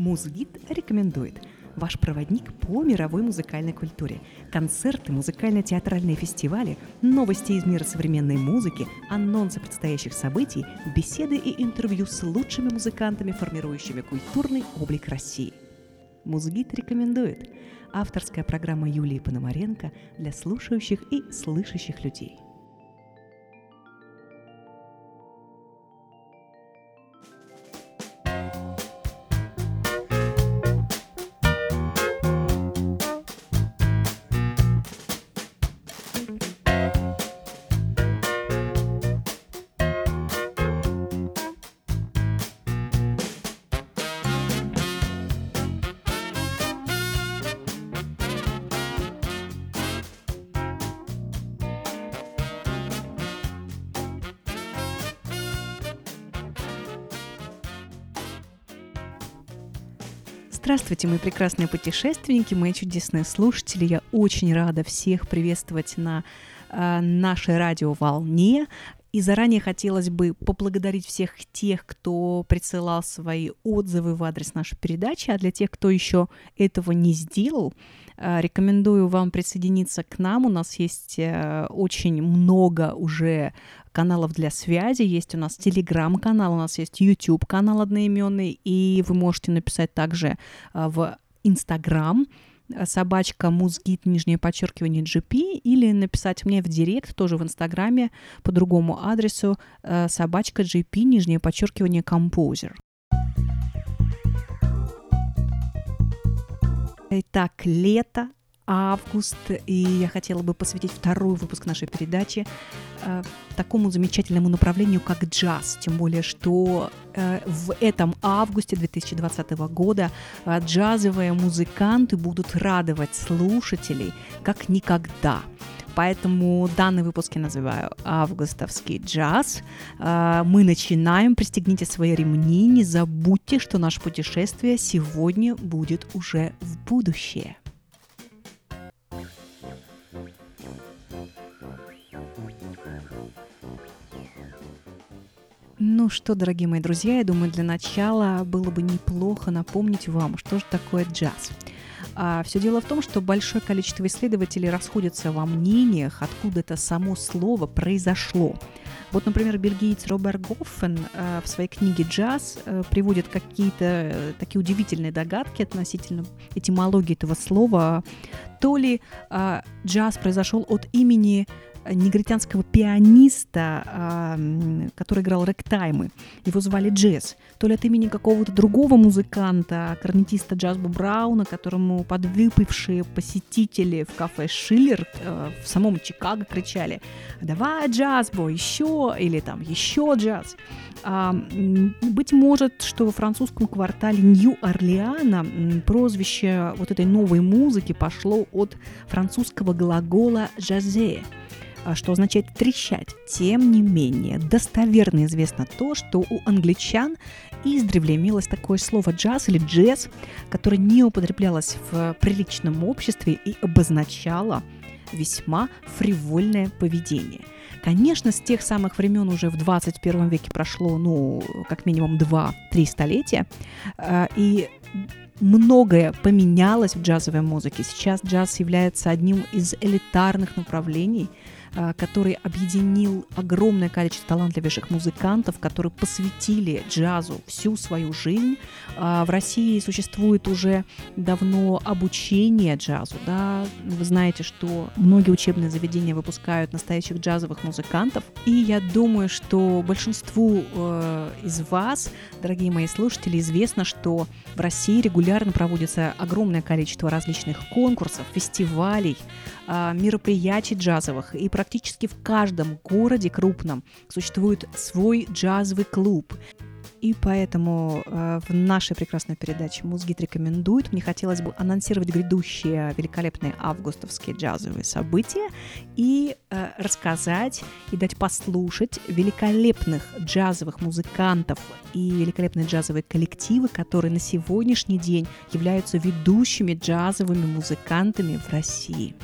Музгид рекомендует ваш проводник по мировой музыкальной культуре. Концерты, музыкально-театральные фестивали, новости из мира современной музыки, анонсы предстоящих событий, беседы и интервью с лучшими музыкантами, формирующими культурный облик России. Музгид рекомендует. Авторская программа Юлии Пономаренко для слушающих и слышащих людей – Здравствуйте, мои прекрасные путешественники, мои чудесные слушатели. Я очень рада всех приветствовать на э, нашей радиоволне. И заранее хотелось бы поблагодарить всех тех, кто присылал свои отзывы в адрес нашей передачи, а для тех, кто еще этого не сделал, рекомендую вам присоединиться к нам. У нас есть э, очень много уже каналов для связи, есть у нас телеграм-канал, у нас есть YouTube-канал одноименный, и вы можете написать также а, в Инстаграм собачка музгит, нижнее подчеркивание GP, или написать мне в директ, тоже в Инстаграме, по другому адресу а, собачка GP, нижнее подчеркивание композер. Итак, лето, август, и я хотела бы посвятить второй выпуск нашей передачи э, такому замечательному направлению, как джаз. Тем более, что э, в этом августе 2020 года э, джазовые музыканты будут радовать слушателей как никогда. Поэтому данный выпуск я называю «Августовский джаз». Э, мы начинаем. Пристегните свои ремни. Не забудьте, что наше путешествие сегодня будет уже в будущее. Ну что, дорогие мои друзья, я думаю, для начала было бы неплохо напомнить вам, что же такое джаз. А, все дело в том, что большое количество исследователей расходятся во мнениях, откуда это само слово произошло. Вот, например, бельгиец Роберт Гоффен э, в своей книге «Джаз» э, приводит какие-то э, такие удивительные догадки относительно этимологии этого слова. То ли э, джаз произошел от имени негритянского пианиста, который играл рэктаймы. Его звали Джесс. То ли от имени какого-то другого музыканта, корнетиста Джазбу Брауна, которому подвыпившие посетители в кафе Шиллер э, в самом Чикаго кричали «Давай Джазбу, еще!» или там «Еще джаз!» А, быть может, что во французском квартале Нью-Орлеана прозвище вот этой новой музыки пошло от французского глагола «жазе», а, что означает трещать. Тем не менее, достоверно известно то, что у англичан издревле имелось такое слово джаз или джаз, которое не употреблялось в приличном обществе и обозначало весьма фривольное поведение. Конечно, с тех самых времен уже в 21 веке прошло, ну, как минимум 2-3 столетия, а, и многое поменялось в джазовой музыке. Сейчас джаз является одним из элитарных направлений – Э, который объединил огромное количество талантливейших музыкантов, которые посвятили джазу всю свою жизнь. А, в России существует уже давно обучение джазу. Да? Вы знаете, что многие учебные заведения выпускают настоящих джазовых музыкантов. И я думаю, что большинству э, из вас, дорогие мои слушатели, известно, что в России регулярно проводится огромное количество различных конкурсов, фестивалей, э, мероприятий джазовых. И практически в каждом городе крупном существует свой джазовый клуб. И поэтому э, в нашей прекрасной передаче «Музгид рекомендует» мне хотелось бы анонсировать грядущие великолепные августовские джазовые события и э, рассказать и дать послушать великолепных джазовых музыкантов и великолепные джазовые коллективы, которые на сегодняшний день являются ведущими джазовыми музыкантами в России.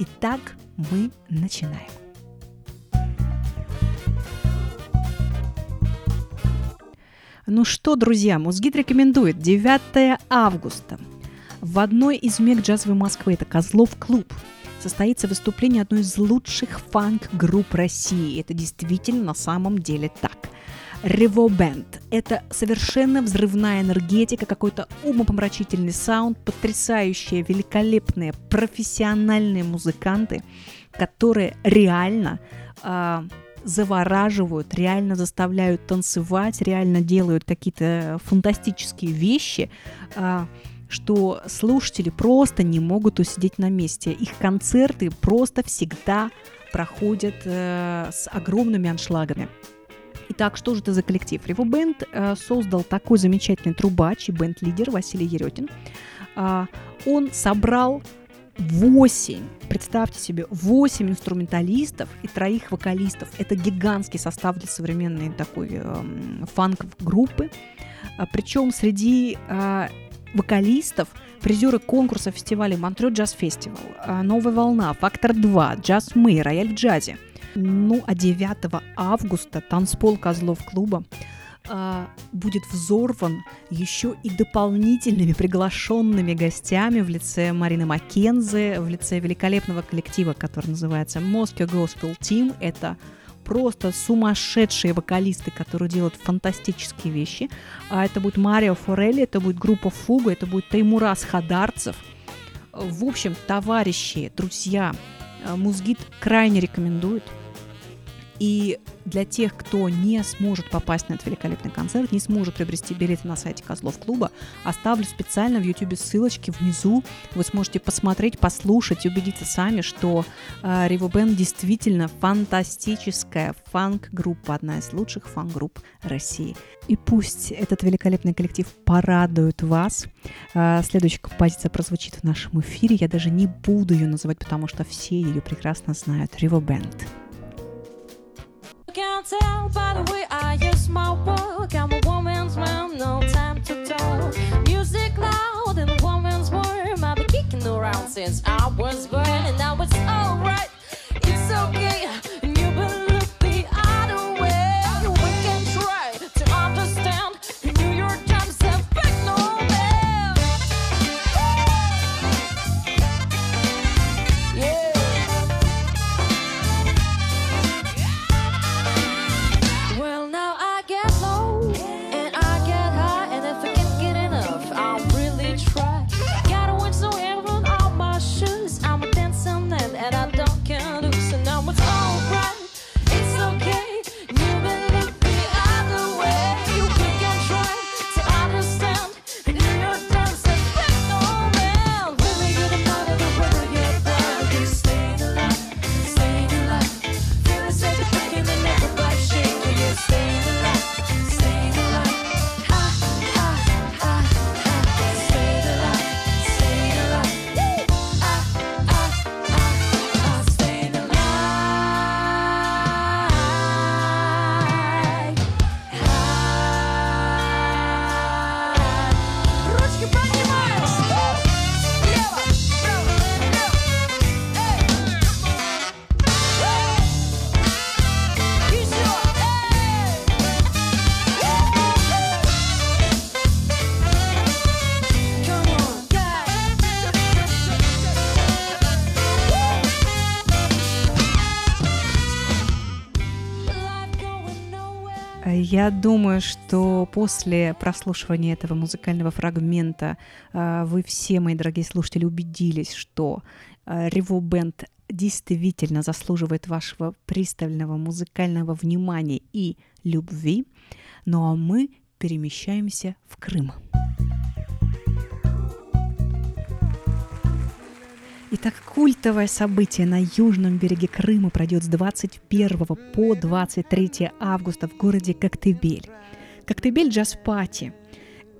Итак, мы начинаем. Ну что, друзья, Музгид рекомендует 9 августа. В одной из мег джазовой Москвы, это Козлов клуб, состоится выступление одной из лучших фанк-групп России. Это действительно на самом деле так. Band. Это совершенно взрывная энергетика, какой-то умопомрачительный саунд, потрясающие, великолепные, профессиональные музыканты, которые реально э, завораживают, реально заставляют танцевать, реально делают какие-то фантастические вещи, э, что слушатели просто не могут усидеть на месте. Их концерты просто всегда проходят э, с огромными аншлагами. Итак, что же это за коллектив? Рево Бенд э, создал такой замечательный трубач и бенд-лидер Василий Еретин. Э, он собрал 8, представьте себе, 8 инструменталистов и троих вокалистов. Это гигантский состав для современной такой э, фанк-группы. А, причем среди э, вокалистов призеры конкурса фестивалей Монтрё Джаз Фестивал, Новая волна, Фактор 2, Джаз Мы, Рояль в джазе – ну, а 9 августа танцпол Козлов клуба э, будет взорван еще и дополнительными приглашенными гостями в лице Марины Маккензи, в лице великолепного коллектива, который называется Moscow Gospel Team. Это просто сумасшедшие вокалисты, которые делают фантастические вещи. А это будет Марио Форелли, это будет группа Фуга, это будет Таймурас Хадарцев. В общем, товарищи, друзья, э, Музгид крайне рекомендует – и для тех, кто не сможет попасть на этот великолепный концерт, не сможет приобрести билеты на сайте Козлов клуба, оставлю специально в YouTube ссылочки внизу. Вы сможете посмотреть, послушать убедиться сами, что э, Риво Бен действительно фантастическая фанк-группа, одна из лучших фанк-групп России. И пусть этот великолепный коллектив порадует вас. Э, следующая композиция прозвучит в нашем эфире. Я даже не буду ее называть, потому что все ее прекрасно знают. Риво Бенд. Can't tell by the way I use my work. I'm a woman's man, no time to talk. Music loud in a woman's world. I've been kicking around since I was born, Я думаю, что после прослушивания этого музыкального фрагмента э, вы все, мои дорогие слушатели, убедились, что Рево Бенд действительно заслуживает вашего пристального музыкального внимания и любви. Ну а мы перемещаемся в Крым. Итак, культовое событие на южном береге Крыма пройдет с 21 по 23 августа в городе Коктебель. Коктебель Джаз Пати.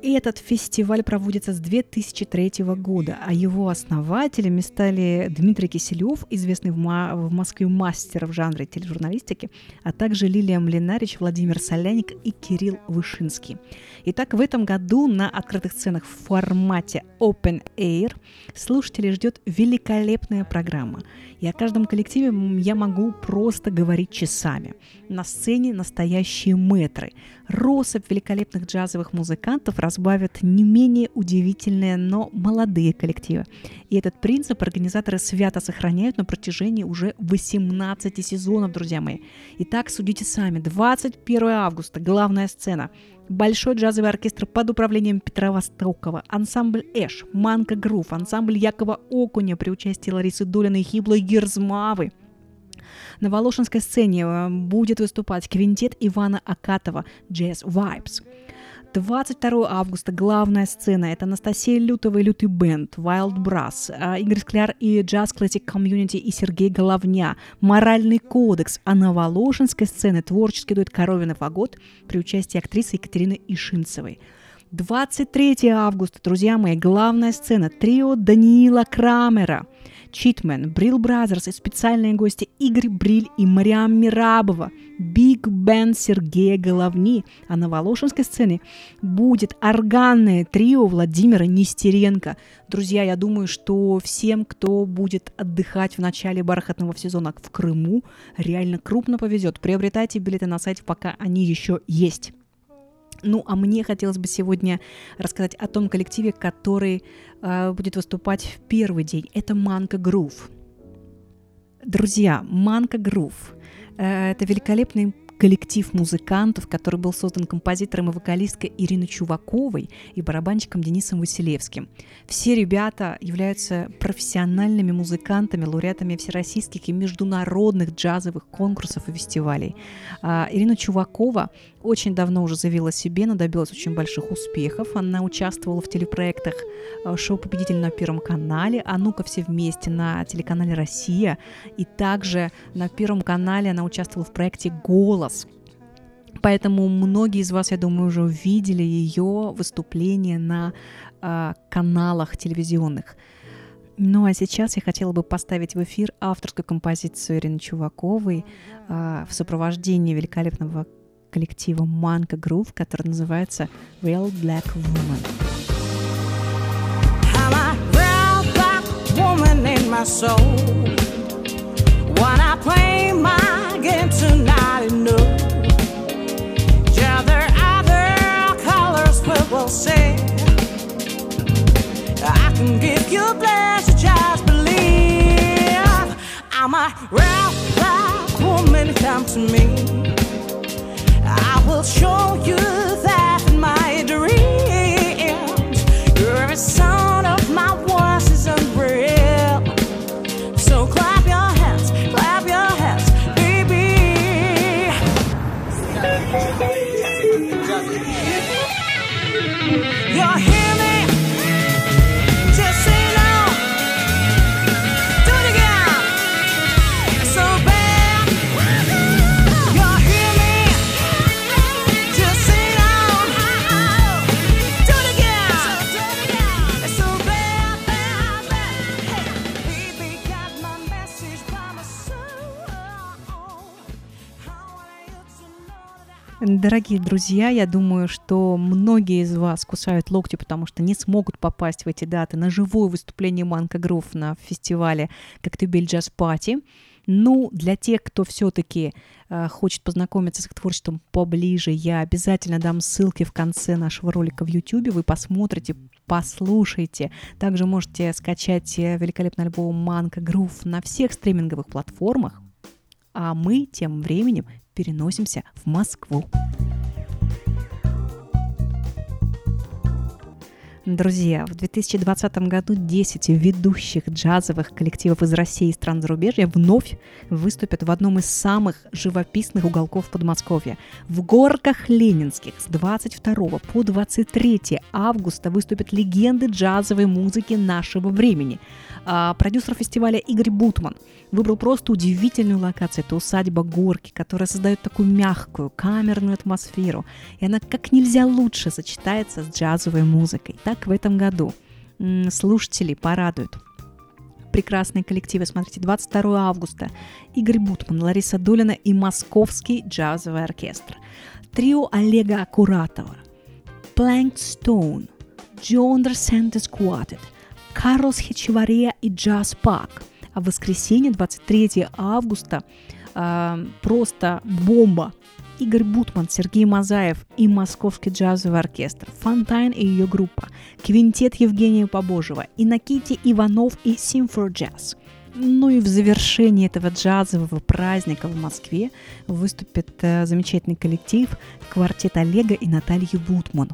Этот фестиваль проводится с 2003 года, а его основателями стали Дмитрий Киселев, известный в, Ма- в Москве мастер в жанре тележурналистики, а также Лилия Млинарич, Владимир Соляник и Кирилл Вышинский. Итак, в этом году на открытых сценах в формате Open Air слушателей ждет великолепная программа. И о каждом коллективе я могу просто говорить часами. На сцене настоящие метры. Россыпь великолепных джазовых музыкантов разбавят не менее удивительные, но молодые коллективы. И этот принцип организаторы свято сохраняют на протяжении уже 18 сезонов, друзья мои. Итак, судите сами. 21 августа, главная сцена. Большой джазовый оркестр под управлением Петра Востокова, ансамбль Эш, Манка Грув, ансамбль Якова Окуня при участии Ларисы Долиной и Хиблой Герзмавы, на Волошинской сцене э, будет выступать квинтет Ивана Акатова «Jazz Vibes». 22 августа главная сцена – это Анастасия Лютова и Лютый Бенд, Wild Brass, э, Игорь Скляр и Jazz Classic Community и Сергей Головня, Моральный кодекс, а на Волошинской сцене творческий дуэт Коровин и Фагот при участии актрисы Екатерины Ишинцевой – 23 августа, друзья мои, главная сцена. Трио Даниила Крамера, Читмен, Brill Brothers и специальные гости Игорь Бриль и Мариам Мирабова, биг-бэнд Сергея Головни. А на Волошинской сцене будет органное трио Владимира Нестеренко. Друзья, я думаю, что всем, кто будет отдыхать в начале бархатного сезона в Крыму, реально крупно повезет. Приобретайте билеты на сайте, пока они еще есть. Ну, а мне хотелось бы сегодня рассказать о том коллективе, который э, будет выступать в первый день. Это Манка Грув. Друзья, Манка Грув э, это великолепный коллектив музыкантов, который был создан композитором и вокалисткой Ириной Чуваковой и барабанщиком Денисом Василевским. Все ребята являются профессиональными музыкантами, лауреатами всероссийских и международных джазовых конкурсов и фестивалей. А, Ирина Чувакова очень давно уже заявила себе, но добилась очень больших успехов. Она участвовала в телепроектах а, шоу «Победитель» на Первом канале, а ну-ка все вместе на телеканале «Россия». И также на Первом канале она участвовала в проекте «Голос», Поэтому многие из вас, я думаю, уже увидели ее выступление на э, каналах телевизионных. Ну а сейчас я хотела бы поставить в эфир авторскую композицию Ирины Чуваковой э, в сопровождении великолепного коллектива Манка Groove, который называется Real Black Woman. I'm a real black woman in my soul. When I play my game tonight, enough. will say I can give you pleasure, just believe I'm a real black woman, come to me will show you Дорогие друзья, я думаю, что многие из вас кусают локти, потому что не смогут попасть в эти даты на живое выступление Манка Грув на фестивале Коктебель Джаз Пати. Ну, для тех, кто все-таки э, хочет познакомиться с их творчеством поближе, я обязательно дам ссылки в конце нашего ролика в YouTube. Вы посмотрите, послушайте. Также можете скачать э, великолепный альбом Манка Грув на всех стриминговых платформах. А мы тем временем переносимся в Москву. Друзья, в 2020 году 10 ведущих джазовых коллективов из России и стран зарубежья вновь выступят в одном из самых живописных уголков Подмосковья. В Горках Ленинских с 22 по 23 августа выступят легенды джазовой музыки нашего времени. А, продюсер фестиваля Игорь Бутман выбрал просто удивительную локацию. Это усадьба Горки, которая создает такую мягкую, камерную атмосферу. И она как нельзя лучше сочетается с джазовой музыкой так в этом году. Слушатели порадуют. Прекрасные коллективы. Смотрите, 22 августа. Игорь Бутман, Лариса Долина и Московский джазовый оркестр. Трио Олега Акуратова. Plank Stone. Джон Сентес Quartet. Карлос Хечевария и Джаз Пак. А в воскресенье, 23 августа, э, просто бомба. Игорь Бутман, Сергей Мазаев и Московский джазовый оркестр, Фонтайн и ее группа, квинтет Евгения Побожева, Иннокити Иванов и Симфор Джаз. Ну и в завершении этого джазового праздника в Москве выступит э, замечательный коллектив квартет Олега и Натальи Бутман.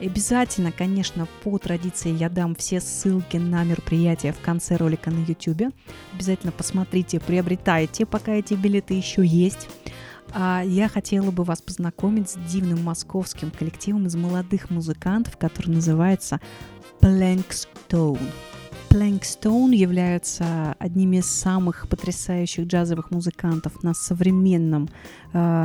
Обязательно, конечно, по традиции я дам все ссылки на мероприятия в конце ролика на YouTube. Обязательно посмотрите, приобретайте, пока эти билеты еще есть. А я хотела бы вас познакомить с дивным московским коллективом из молодых музыкантов, который называется Plankstone. Plankstone являются одними из самых потрясающих джазовых музыкантов на современном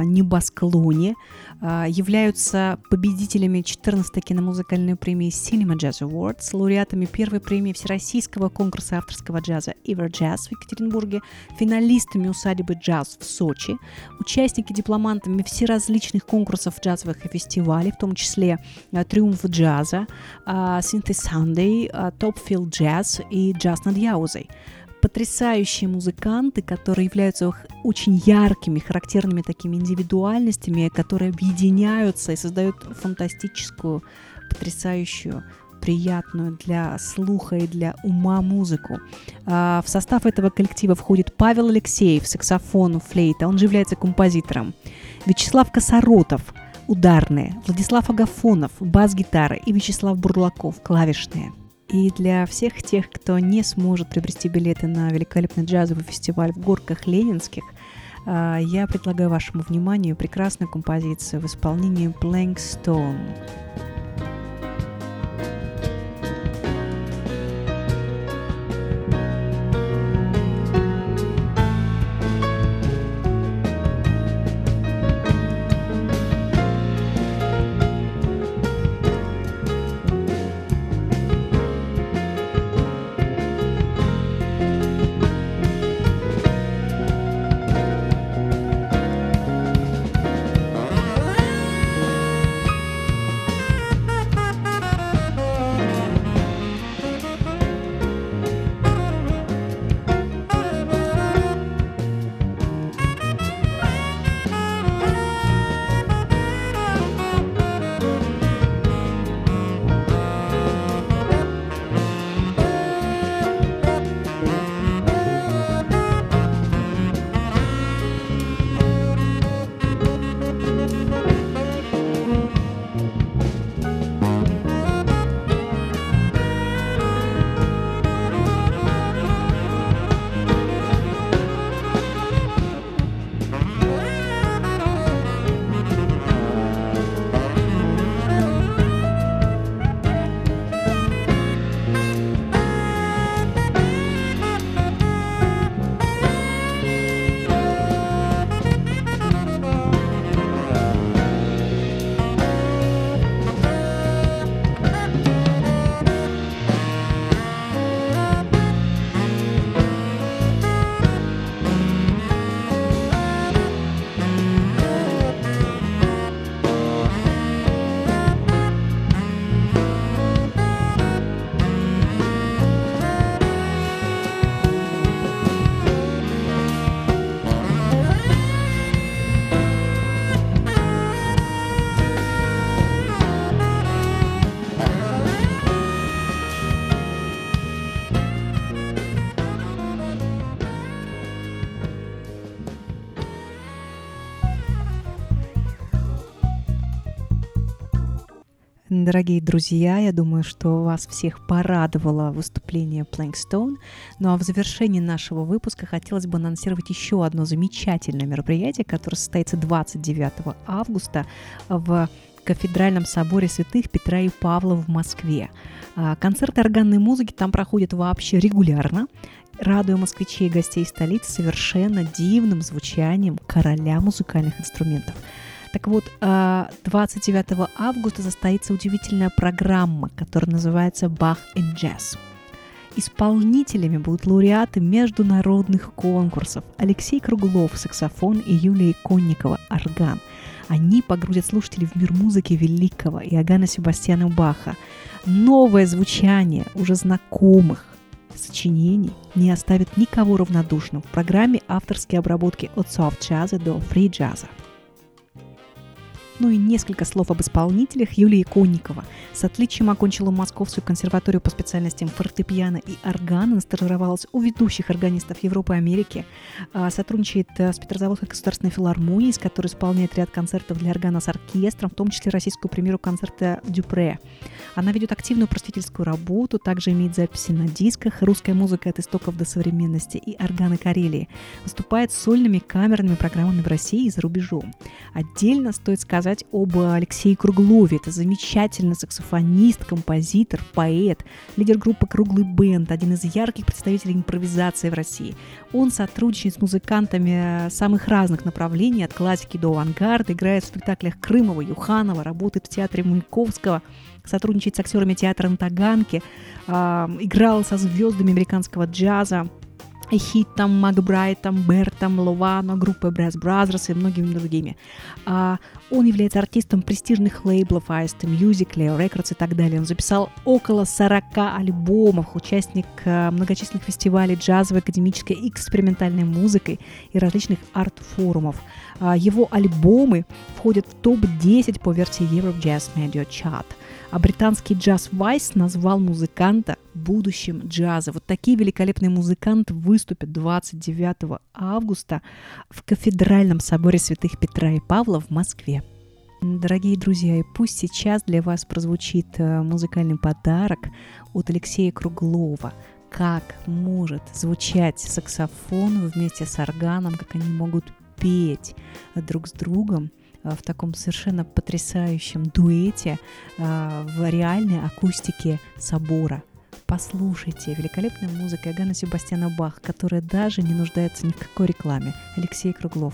небосклоне, э, являются победителями 14-й киномузыкальной премии Cinema Jazz Awards, лауреатами первой премии Всероссийского конкурса авторского джаза Ever Jazz в Екатеринбурге, финалистами усадьбы джаз в Сочи, участники дипломантами всеразличных конкурсов джазовых и фестивалей, в том числе э, Триумф джаза, э, э, Top Field Jazz и Джаз над Яузой потрясающие музыканты, которые являются очень яркими, характерными такими индивидуальностями, которые объединяются и создают фантастическую, потрясающую приятную для слуха и для ума музыку. А, в состав этого коллектива входит Павел Алексеев, саксофон, флейта, он же является композитором, Вячеслав Косоротов, ударные, Владислав Агафонов, бас-гитара. И Вячеслав Бурлаков, клавишные – и для всех тех, кто не сможет приобрести билеты на великолепный джазовый фестиваль в Горках Ленинских, а, я предлагаю вашему вниманию прекрасную композицию в исполнении Blank Stone. Дорогие друзья, я думаю, что вас всех порадовало выступление Plankstone. Ну а в завершении нашего выпуска хотелось бы анонсировать еще одно замечательное мероприятие, которое состоится 29 августа в кафедральном соборе святых Петра и Павла в Москве. А, концерты органной музыки там проходят вообще регулярно, радуя москвичей и гостей столицы совершенно дивным звучанием короля музыкальных инструментов – так вот, 29 а, августа состоится удивительная программа, которая называется «Бах in Jazz». Исполнителями будут лауреаты международных конкурсов Алексей Круглов, саксофон и Юлия Конникова, орган. Они погрузят слушателей в мир музыки великого Иоганна Себастьяна Баха. Новое звучание уже знакомых сочинений не оставит никого равнодушным в программе авторские обработки от софт-джаза до фри-джаза. Ну и несколько слов об исполнителях. Юлия Конникова с отличием окончила Московскую консерваторию по специальностям фортепиано и органа, стажировалась у ведущих органистов Европы и Америки, а, сотрудничает э, с Петрозаводской государственной филармонией, с которой исполняет ряд концертов для органа с оркестром, в том числе российскую премьеру концерта Дюпре. Она ведет активную просветительскую работу, также имеет записи на дисках «Русская музыка от истоков до современности» и «Органы Карелии». Выступает сольными камерными программами в России и за рубежом. Отдельно стоит сказать, сказать об Алексее Круглове. Это замечательный саксофонист, композитор, поэт, лидер группы «Круглый бенд», один из ярких представителей импровизации в России. Он сотрудничает с музыкантами самых разных направлений, от классики до авангарда, играет в спектаклях Крымова, Юханова, работает в театре Маяковского, сотрудничает с актерами театра на Таганке, э, играл со звездами американского джаза, Хитом, Макбрайтом, Бертом, Ловано, группой Brass Brothers и многими другими. А, он является артистом престижных лейблов AST Music, Leo Records и так далее. Он записал около 40 альбомов, участник а, многочисленных фестивалей джазовой, академической и экспериментальной музыкой и различных арт-форумов. А, его альбомы входят в топ-10 по версии Europe Jazz Media Chart – а британский джаз Вайс назвал музыканта будущим джаза. Вот такие великолепные музыканты выступят 29 августа в кафедральном соборе святых Петра и Павла в Москве. Дорогие друзья, и пусть сейчас для вас прозвучит э, музыкальный подарок от Алексея Круглова. Как может звучать саксофон вместе с органом, как они могут петь друг с другом в таком совершенно потрясающем дуэте э, в реальной акустике собора. Послушайте, великолепная музыка Иоганна Себастьяна Бах, которая даже не нуждается ни в какой рекламе. Алексей Круглов.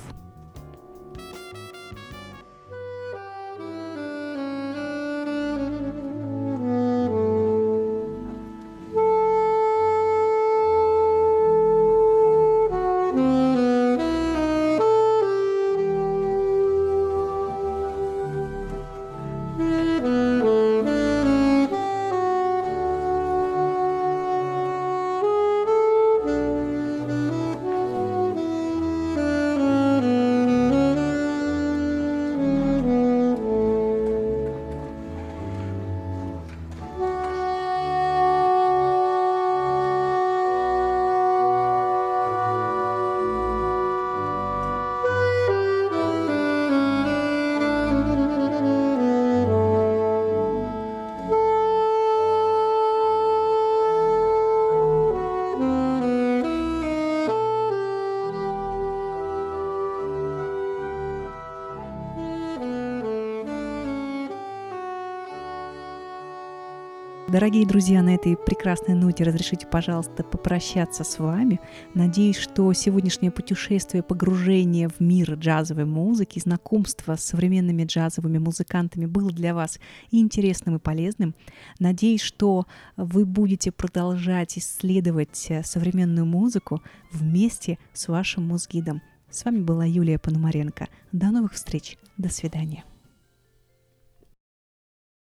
Дорогие друзья, на этой прекрасной ноте разрешите, пожалуйста, попрощаться с вами. Надеюсь, что сегодняшнее путешествие, погружение в мир джазовой музыки, знакомство с современными джазовыми музыкантами было для вас интересным, и полезным. Надеюсь, что вы будете продолжать исследовать э, современную музыку вместе с вашим музгидом. С вами была Юлия Пономаренко. До новых встреч. До свидания.